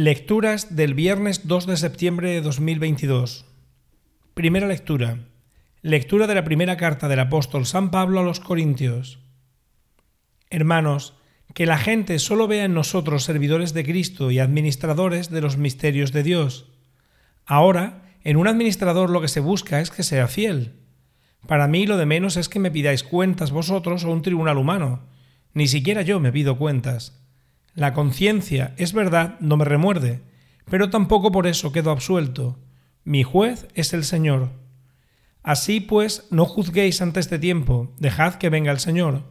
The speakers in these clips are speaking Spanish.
Lecturas del viernes 2 de septiembre de 2022. Primera lectura. Lectura de la primera carta del apóstol San Pablo a los Corintios. Hermanos, que la gente solo vea en nosotros servidores de Cristo y administradores de los misterios de Dios. Ahora, en un administrador lo que se busca es que sea fiel. Para mí lo de menos es que me pidáis cuentas vosotros o un tribunal humano. Ni siquiera yo me pido cuentas. La conciencia, es verdad, no me remuerde, pero tampoco por eso quedo absuelto. Mi juez es el Señor. Así pues, no juzguéis ante este tiempo, dejad que venga el Señor.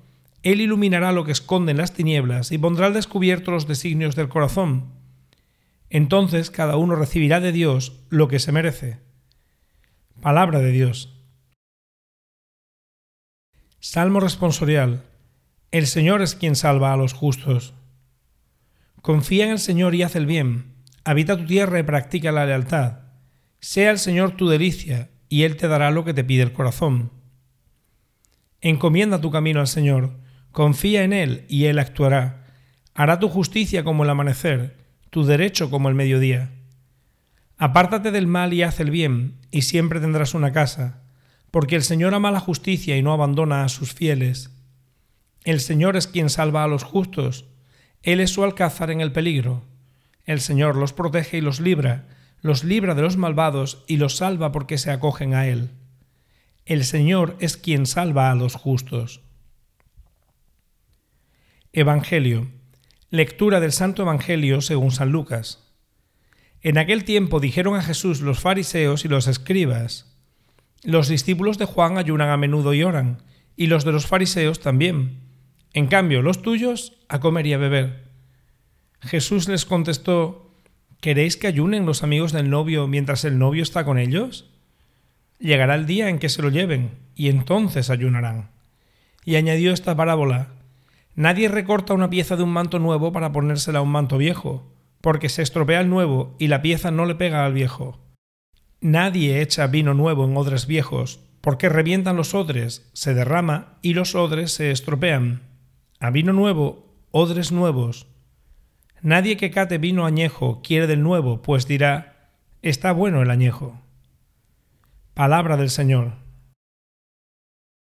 Él iluminará lo que esconde en las tinieblas y pondrá al descubierto los designios del corazón. Entonces cada uno recibirá de Dios lo que se merece. Palabra de Dios. Salmo responsorial. El Señor es quien salva a los justos. Confía en el Señor y haz el bien. Habita tu tierra y practica la lealtad. Sea el Señor tu delicia, y Él te dará lo que te pide el corazón. Encomienda tu camino al Señor, confía en Él y Él actuará. Hará tu justicia como el amanecer, tu derecho como el mediodía. Apártate del mal y haz el bien, y siempre tendrás una casa, porque el Señor ama la justicia y no abandona a sus fieles. El Señor es quien salva a los justos, él es su alcázar en el peligro. El Señor los protege y los libra, los libra de los malvados y los salva porque se acogen a Él. El Señor es quien salva a los justos. Evangelio. Lectura del Santo Evangelio según San Lucas. En aquel tiempo dijeron a Jesús los fariseos y los escribas, Los discípulos de Juan ayunan a menudo y oran, y los de los fariseos también en cambio, los tuyos a comer y a beber. Jesús les contestó, ¿queréis que ayunen los amigos del novio mientras el novio está con ellos? Llegará el día en que se lo lleven, y entonces ayunarán. Y añadió esta parábola, Nadie recorta una pieza de un manto nuevo para ponérsela a un manto viejo, porque se estropea el nuevo y la pieza no le pega al viejo. Nadie echa vino nuevo en odres viejos, porque revientan los odres, se derrama y los odres se estropean a vino nuevo, odres nuevos. Nadie que cate vino añejo quiere del nuevo, pues dirá, está bueno el añejo. Palabra del Señor.